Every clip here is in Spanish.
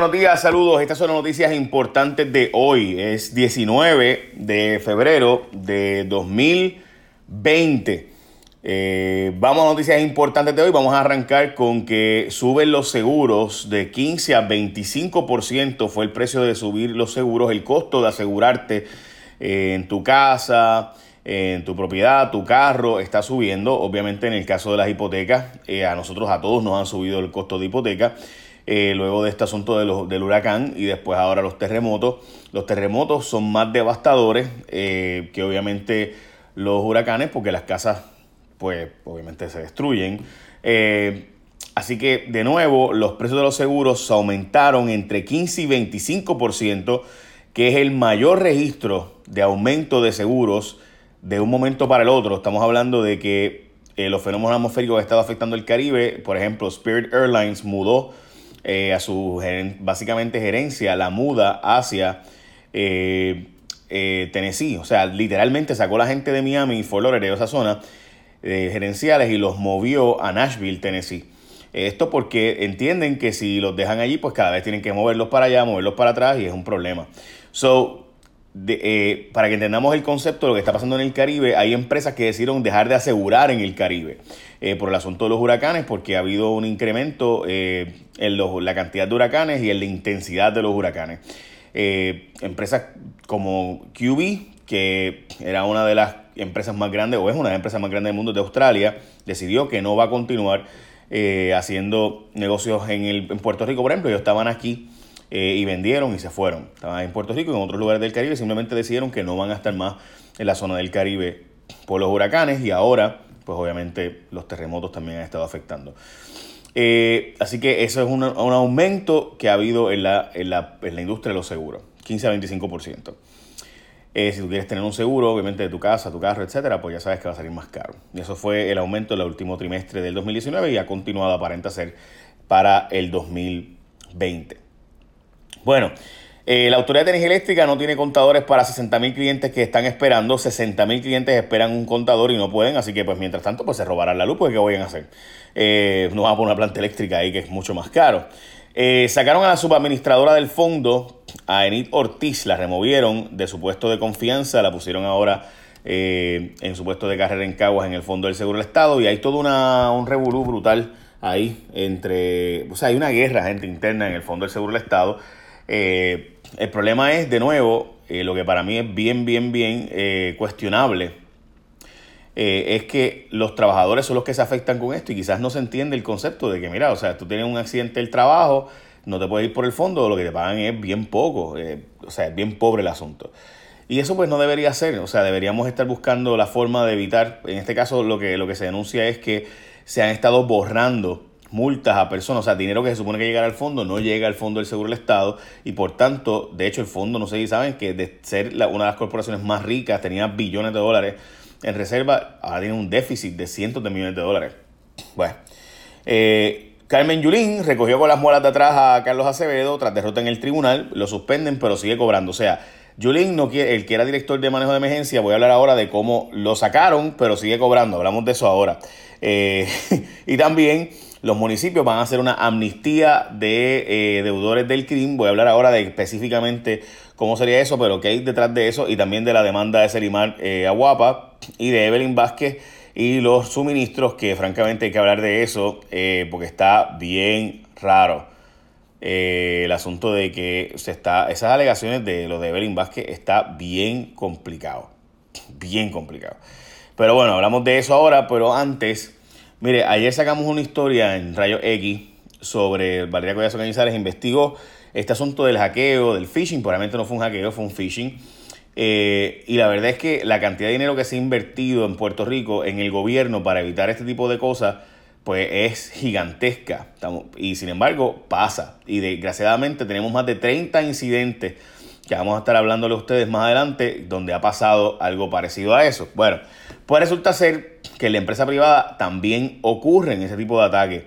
Buenos días, saludos. Estas son las noticias importantes de hoy. Es 19 de febrero de 2020. Eh, vamos a noticias importantes de hoy. Vamos a arrancar con que suben los seguros de 15 a 25%. Fue el precio de subir los seguros, el costo de asegurarte eh, en tu casa, en tu propiedad, tu carro está subiendo. Obviamente en el caso de las hipotecas, eh, a nosotros a todos nos han subido el costo de hipoteca. Eh, luego de este asunto de del huracán y después ahora los terremotos. Los terremotos son más devastadores eh, que obviamente los huracanes porque las casas pues obviamente se destruyen. Eh, así que de nuevo los precios de los seguros aumentaron entre 15 y 25%, que es el mayor registro de aumento de seguros de un momento para el otro. Estamos hablando de que los fenómenos atmosféricos han estado afectando el Caribe. Por ejemplo, Spirit Airlines mudó eh, a su básicamente gerencia, la muda hacia eh, eh, Tennessee. O sea, literalmente sacó la gente de Miami y Fort Lauderdale, esa zona gerenciales, y los movió a Nashville, Tennessee. Esto porque entienden que si los dejan allí, pues cada vez tienen que moverlos para allá, moverlos para atrás y es un problema. So, eh, para que entendamos el concepto de lo que está pasando en el Caribe, hay empresas que decidieron dejar de asegurar en el Caribe eh, por el asunto de los huracanes, porque ha habido un incremento eh, en la cantidad de huracanes y en la intensidad de los huracanes. empresas como QB, que era una de las empresas más grandes, o es una de las empresas más grandes del mundo de Australia, decidió que no va a continuar haciendo negocios en, el, en Puerto Rico, por ejemplo. Ellos estaban aquí eh, y vendieron y se fueron. Estaban en Puerto Rico y en otros lugares del Caribe simplemente decidieron que no van a estar más en la zona del Caribe por los huracanes y ahora, pues obviamente los terremotos también han estado afectando. Eh, así que eso es un, aumento que ha habido en la, en la, en la industria de los seguros, 15 a 25%. Eh, si tú quieres tener un seguro, obviamente de tu casa, tu carro, etcétera, pues ya sabes que va a salir más caro. Y eso fue el aumento del último trimestre del 2019 y ha continuado aparenta ser para el 2020. Bueno, eh, la Autoridad de Energía Eléctrica no tiene contadores para 60.000 clientes que están esperando. 60.000 clientes esperan un contador y no pueden, así que pues mientras tanto pues se robarán la luz, pues ¿qué vayan a hacer? Eh, no van a poner una planta eléctrica ahí que es mucho más caro. Eh, sacaron a la subadministradora del fondo, a Enid Ortiz, la removieron de su puesto de confianza, la pusieron ahora en su puesto de carrera en Caguas en el Fondo del Seguro del Estado y hay todo una, un revolú brutal ahí entre, o sea, hay una guerra, gente interna en el Fondo del Seguro del Estado eh, el problema es, de nuevo, eh, lo que para mí es bien, bien, bien eh, cuestionable, es que los trabajadores son los que se afectan con esto y quizás no se entiende el concepto de que, mira, o sea, tú tienes un accidente del trabajo, no te puedes ir por el fondo, lo que te pagan es bien poco, o sea, es bien pobre el asunto. Y eso pues no debería ser, o sea, deberíamos estar buscando la forma de evitar, en este caso lo que, lo que se denuncia es que se han estado borrando multas a personas, o sea, dinero que se supone que llega al fondo, no llega al fondo del seguro del Estado y por tanto, de hecho el fondo, no sé si saben, que de ser una de las corporaciones más ricas, tenía billones de dólares en reserva, ahora tiene un déficit de cientos de millones de dólares. Bueno, eh, Carmen Yulín recogió con las muelas de atrás a Carlos Acevedo tras derrota en el tribunal, lo suspenden pero sigue cobrando, o sea, Yulín, no quiere, el que era director de manejo de emergencia, voy a hablar ahora de cómo lo sacaron, pero sigue cobrando, hablamos de eso ahora. Eh, y también los municipios van a hacer una amnistía de eh, deudores del crimen. Voy a hablar ahora de específicamente cómo sería eso, pero qué hay detrás de eso y también de la demanda de Selimar eh, Aguapa y de Evelyn Vázquez y los suministros, que francamente hay que hablar de eso eh, porque está bien raro. el asunto de que se está, esas alegaciones de lo de Evelyn Vázquez está bien complicado. Bien complicado. Pero bueno, hablamos de eso ahora, pero antes Mire, ayer sacamos una historia en Rayo X sobre Valeria Collazo Cañizares, investigó este asunto del hackeo, del phishing, probablemente no fue un hackeo, fue un phishing. Eh, y la verdad es que la cantidad de dinero que se ha invertido en Puerto Rico en el gobierno para evitar este tipo de cosas, pues es gigantesca. y sin embargo, pasa. Y desgraciadamente tenemos más de 30 incidentes que vamos a estar hablándole a ustedes más adelante, donde ha pasado algo parecido a eso. Bueno, pues resulta ser que en la empresa privada también ocurren ese tipo de ataques.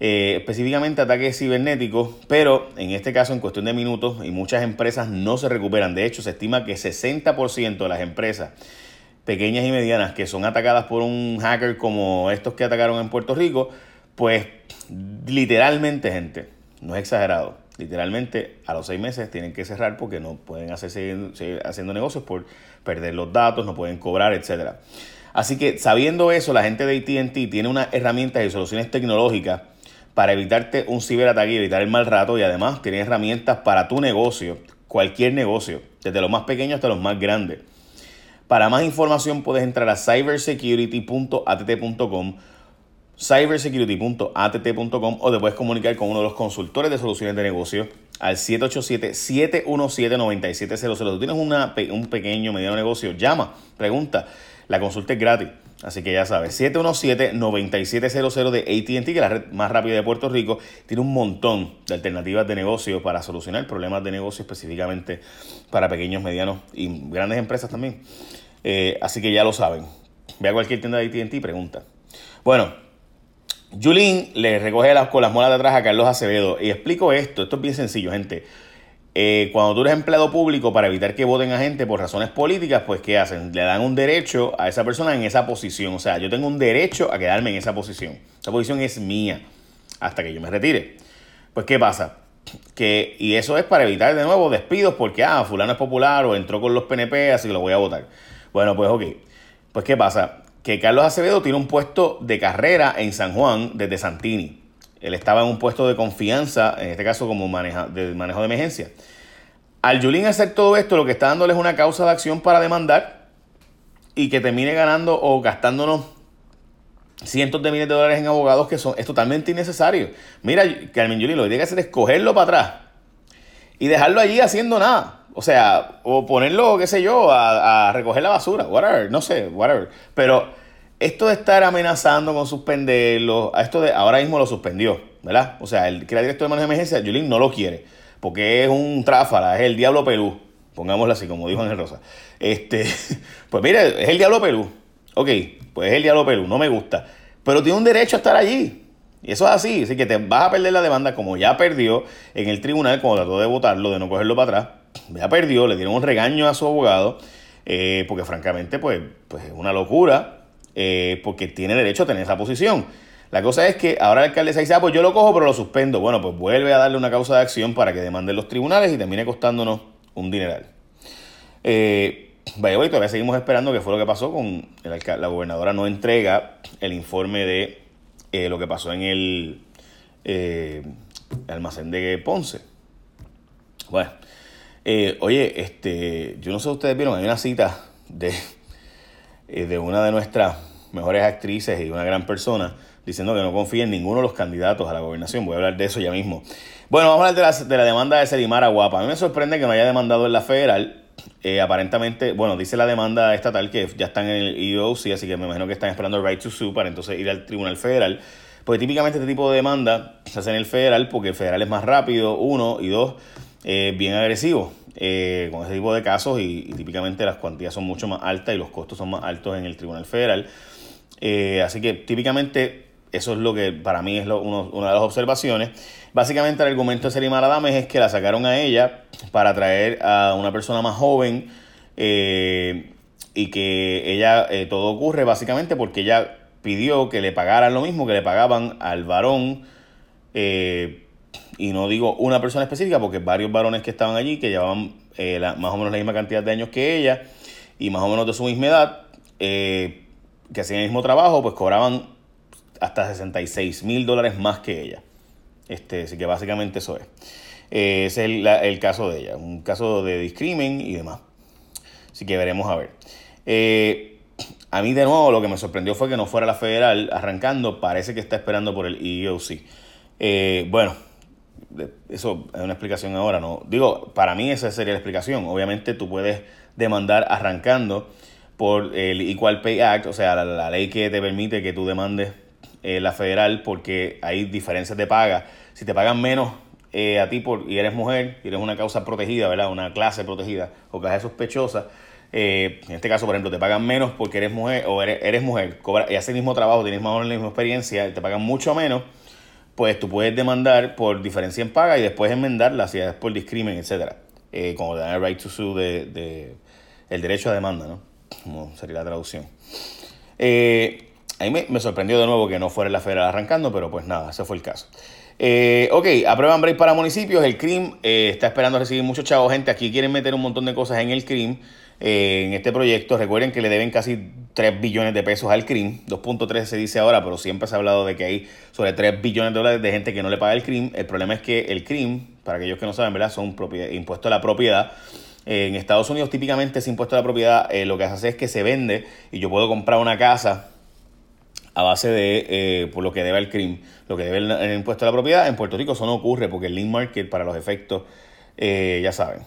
Eh, específicamente ataques cibernéticos, pero en este caso en cuestión de minutos y muchas empresas no se recuperan. De hecho, se estima que 60% de las empresas pequeñas y medianas que son atacadas por un hacker como estos que atacaron en Puerto Rico, pues literalmente gente, no es exagerado, literalmente a los seis meses tienen que cerrar porque no pueden hacer, seguir, haciendo negocios por perder los datos, no pueden cobrar, etc. Así que sabiendo eso, la gente de ATT tiene unas herramientas y soluciones tecnológicas para evitarte un ciberataque y evitar el mal rato y además tiene herramientas para tu negocio, cualquier negocio, desde los más pequeños hasta los más grandes. Para más información puedes entrar a cybersecurity.att.com cybersecurity.att.com o te puedes comunicar con uno de los consultores de soluciones de negocio al 787-717-9700. Tú tienes un pequeño, mediano negocio, llama, pregunta, la consulta es gratis. Así que ya sabes, 717-9700 de ATT, que es la red más rápida de Puerto Rico, tiene un montón de alternativas de negocio para solucionar problemas de negocio específicamente para pequeños, medianos y grandes empresas también. Eh, así que ya lo saben. Ve a cualquier tienda de ATT y pregunta. Bueno, Julín le recoge las, con las muelas de atrás a Carlos Acevedo. Y explico esto, esto es bien sencillo, gente. Eh, cuando tú eres empleado público, para evitar que voten a gente por razones políticas, pues ¿qué hacen? Le dan un derecho a esa persona en esa posición. O sea, yo tengo un derecho a quedarme en esa posición. Esa posición es mía hasta que yo me retire. Pues ¿qué pasa? Que, y eso es para evitar de nuevo despidos porque, ah, fulano es popular o entró con los PNP, así que lo voy a votar. Bueno, pues ok. Pues ¿qué pasa? Que Carlos Acevedo tiene un puesto de carrera en San Juan desde Santini. Él estaba en un puesto de confianza, en este caso como de manejo de emergencia. Al Yulín hacer todo esto, lo que está dándole es una causa de acción para demandar y que termine ganando o gastándonos cientos de miles de dólares en abogados que son, es totalmente innecesario. Mira, Carmen Yulín lo que tiene que hacer es cogerlo para atrás y dejarlo allí haciendo nada. O sea, o ponerlo, qué sé yo, a, recoger la basura, whatever, no sé, whatever. Pero esto de estar amenazando con suspenderlo, a esto de ahora mismo lo suspendió, ¿verdad? O sea, el que era director de manejo de emergencia, Julín no lo quiere, porque es un tráfala, es el diablo Perú, pongámoslo así, como dijo Ángel Rosa. Este, pues mire, es el diablo Perú. Ok, pues es el diablo Perú, no me gusta. Pero tiene un derecho a estar allí. Y eso es así, así que te vas a perder la demanda como ya perdió en el tribunal cuando trató de votarlo, de no cogerlo para atrás ya perdió, le dieron un regaño a su abogado, eh, porque francamente, pues, pues es una locura, eh, porque tiene derecho a tener esa posición. La cosa es que ahora el alcalde se dice, ah, pues yo lo cojo, pero lo suspendo. Bueno, pues vuelve a darle una causa de acción para que demanden los tribunales y termine costándonos un dineral. Eh, vaya, hoy todavía seguimos esperando qué fue lo que pasó con la gobernadora no entrega el informe de eh, lo que pasó en el almacén de Ponce. Bueno, eh, oye, este, yo no sé si ustedes vieron, hay una cita de, eh, de una de nuestras mejores actrices y una gran persona diciendo que no confía en ninguno de los candidatos a la gobernación. Voy a hablar de eso ya mismo. Bueno, vamos a hablar de la, de la demanda de Selimara Guapa. A mí me sorprende que no haya demandado en la federal. Eh, aparentemente, bueno, dice la demanda estatal que ya están en el EOC, así que me imagino que están esperando el right to sue para entonces ir al tribunal federal. Porque típicamente este tipo de demanda se hace en el federal porque el federal es más rápido, uno, y dos, bien agresivo. Eh, con ese tipo de casos y, típicamente las cuantías son mucho más altas y los costos son más altos en el Tribunal Federal. Eh, así que típicamente eso es lo que para mí es una de las observaciones. Básicamente el argumento de Selimar Adames es que la sacaron a ella para traer a una persona más joven eh, y que ella, todo ocurre básicamente porque ella pidió que le pagaran lo mismo que le pagaban al varón y no digo una persona específica porque varios varones que estaban allí, que llevaban eh, más o menos la misma cantidad de años que ella y más o menos de su misma edad, eh, que hacían el mismo trabajo, pues cobraban hasta 66 mil dólares más que ella. Este, así que básicamente eso es. Eh, ese es el, caso de ella, un caso de discrimen y demás. Así que veremos a ver. a mí de nuevo lo que me sorprendió fue que no fuera la federal arrancando, parece que está esperando por el EEOC. bueno, eso es una explicación ahora, ¿no? Digo, para mí esa sería la explicación. Obviamente tú puedes demandar arrancando por el Equal Pay Act, o sea, la, ley que te permite que tú demandes eh, la federal porque hay diferencias de paga. Si te pagan menos eh, a ti por, y eres mujer, y eres una causa protegida, ¿verdad? Una clase protegida o clase sospechosa, eh, en este caso, por ejemplo, te pagan menos porque eres mujer o eres, mujer cobra, y haces el mismo trabajo, tienes más o menos la misma experiencia, te pagan mucho menos pues tú puedes demandar por diferencia en paga y después enmendarla si es por discrimen, etc. Como dan el right to sue de, el derecho a demanda, ¿no? Como sería la traducción. Eh, a mí me, sorprendió de nuevo que no fuera la federal arrancando, pero pues nada, ese fue el caso. Eh, ok, aprueban break para municipios. El CRIM eh, está esperando recibir muchos chavos. Gente, aquí quieren meter un montón de cosas en el CRIM, eh, en este proyecto. Recuerden que le deben casi 3 billones de pesos al CRIM. 2.3 se dice ahora, pero siempre se ha hablado de que hay sobre 3 billones de dólares de gente que no le paga el CRIM. El problema es que el CRIM, para aquellos que no saben, ¿verdad? Son impuestos a la propiedad. En Estados Unidos típicamente ese impuesto a la propiedad lo que hace es que se vende y yo puedo comprar una casa a base de eh, por lo que debe el CRIM, lo que debe el, impuesto a la propiedad. En Puerto Rico eso no ocurre porque el link market para los efectos, eh, ya saben.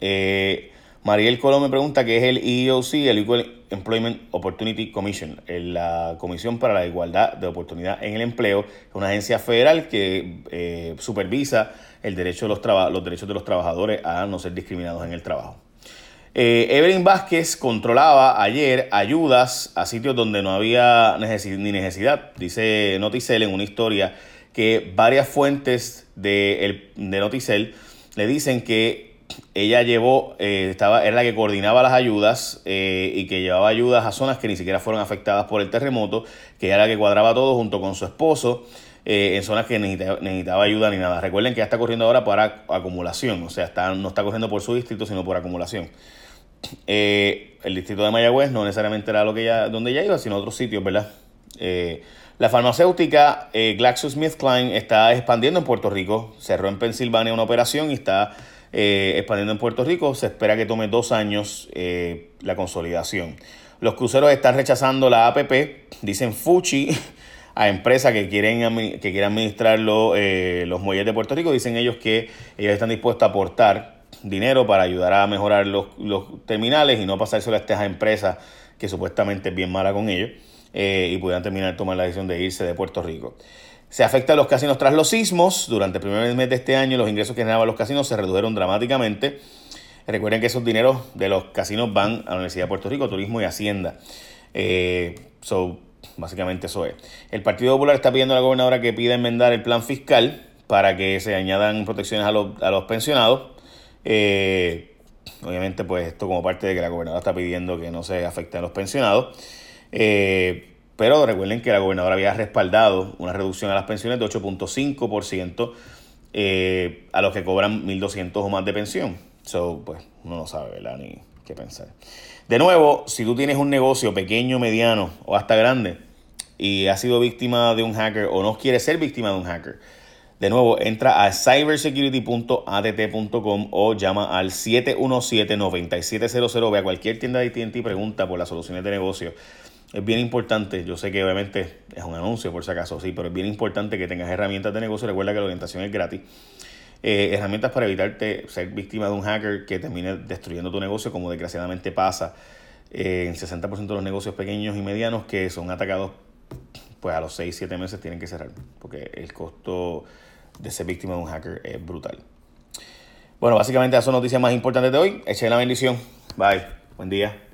Eh, Mariel Colón me pregunta qué es el EEOC, el Equal Employment Opportunity Commission, la Comisión para la Igualdad de Oportunidad en el Empleo, es una agencia federal que supervisa el derecho de los, los derechos de los trabajadores a no ser discriminados en el trabajo. Eh, Evelyn Vázquez controlaba ayer ayudas a sitios donde no había ni necesidad. Dice Noticel en una historia que varias fuentes de, de Noticel le dicen que ella llevó, eh, estaba, era la que coordinaba las ayudas eh, y que llevaba ayudas a zonas que ni siquiera fueron afectadas por el terremoto, que era la que cuadraba todo junto con su esposo. en zonas que necesitaba, necesitaba, ayuda ni nada. Recuerden que ya está corriendo ahora para acumulación, o sea, está, no está corriendo por su distrito, sino por acumulación. Eh, el distrito de Mayagüez no necesariamente era lo que ella, donde ella iba, sino otros sitios, ¿verdad? Eh, la farmacéutica eh, GlaxoSmithKline está expandiendo en Puerto Rico. Cerró en Pensilvania una operación y está expandiendo en Puerto Rico. Se espera que tome dos años la consolidación. Los cruceros están rechazando la APP, dicen Fuchi, a empresas que quieren que administrar los muelles de Puerto Rico. Dicen ellos que ellos están dispuestos a aportar dinero para ayudar a mejorar los, terminales y no pasárselo a estas empresas que supuestamente es bien mala con ellos eh, y pudieran terminar tomar la decisión de irse de Puerto Rico. Se afecta a los casinos tras los sismos. Durante el primer mes de este año los ingresos que generaban los casinos se redujeron dramáticamente. Recuerden que esos dineros de los casinos van a la Universidad de Puerto Rico, Turismo y Hacienda. Eh, básicamente eso es. El Partido Popular está pidiendo a la gobernadora que pida enmendar el plan fiscal para que se añadan protecciones a los, a los pensionados. Eh, obviamente, pues esto como parte de que la gobernadora está pidiendo que no se afecten los pensionados. Eh, pero recuerden que la gobernadora había respaldado una reducción a las pensiones de 8.5% eh, a los que cobran 1.200 o más de pensión. So, pues uno no sabe, ¿verdad? Ni qué pensar. De nuevo, si tú tienes un negocio pequeño, mediano o hasta grande y has sido víctima de un hacker o no quieres ser víctima de un hacker, de nuevo, entra a cybersecurity.adt.com o llama al 717-9700. Ve a cualquier tienda de AT&T y pregunta por las soluciones de negocio. Es bien importante, yo sé que obviamente es un anuncio por si acaso, sí, pero es bien importante que tengas herramientas de negocio. Recuerda que la orientación es gratis. Eh, herramientas para evitarte ser víctima de un hacker que termine destruyendo tu negocio, como desgraciadamente pasa eh, en 60% de los negocios pequeños y medianos que son atacados pues a los 6, 7 meses tienen que cerrar, porque el costo de ser víctima de un hacker es brutal. Bueno, básicamente esas son noticias más importantes de hoy. Echen la bendición. Bye. Buen día.